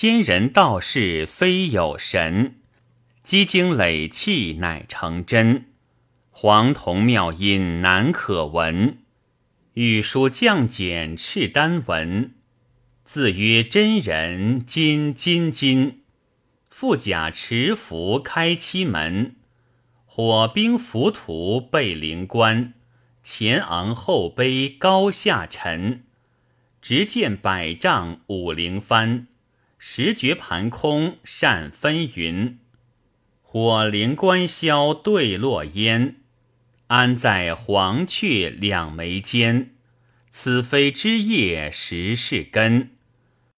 仙人道士非有神，积精累气乃成真。黄铜妙音难可闻，玉书降简赤丹文。自曰真人金金金，富甲持符开七门。火兵浮屠背灵官，前昂后卑高下沉。直见百丈五灵幡，十绝盘空善分云。火灵官消对落烟。安在黄雀两眉间？此非枝叶实是根。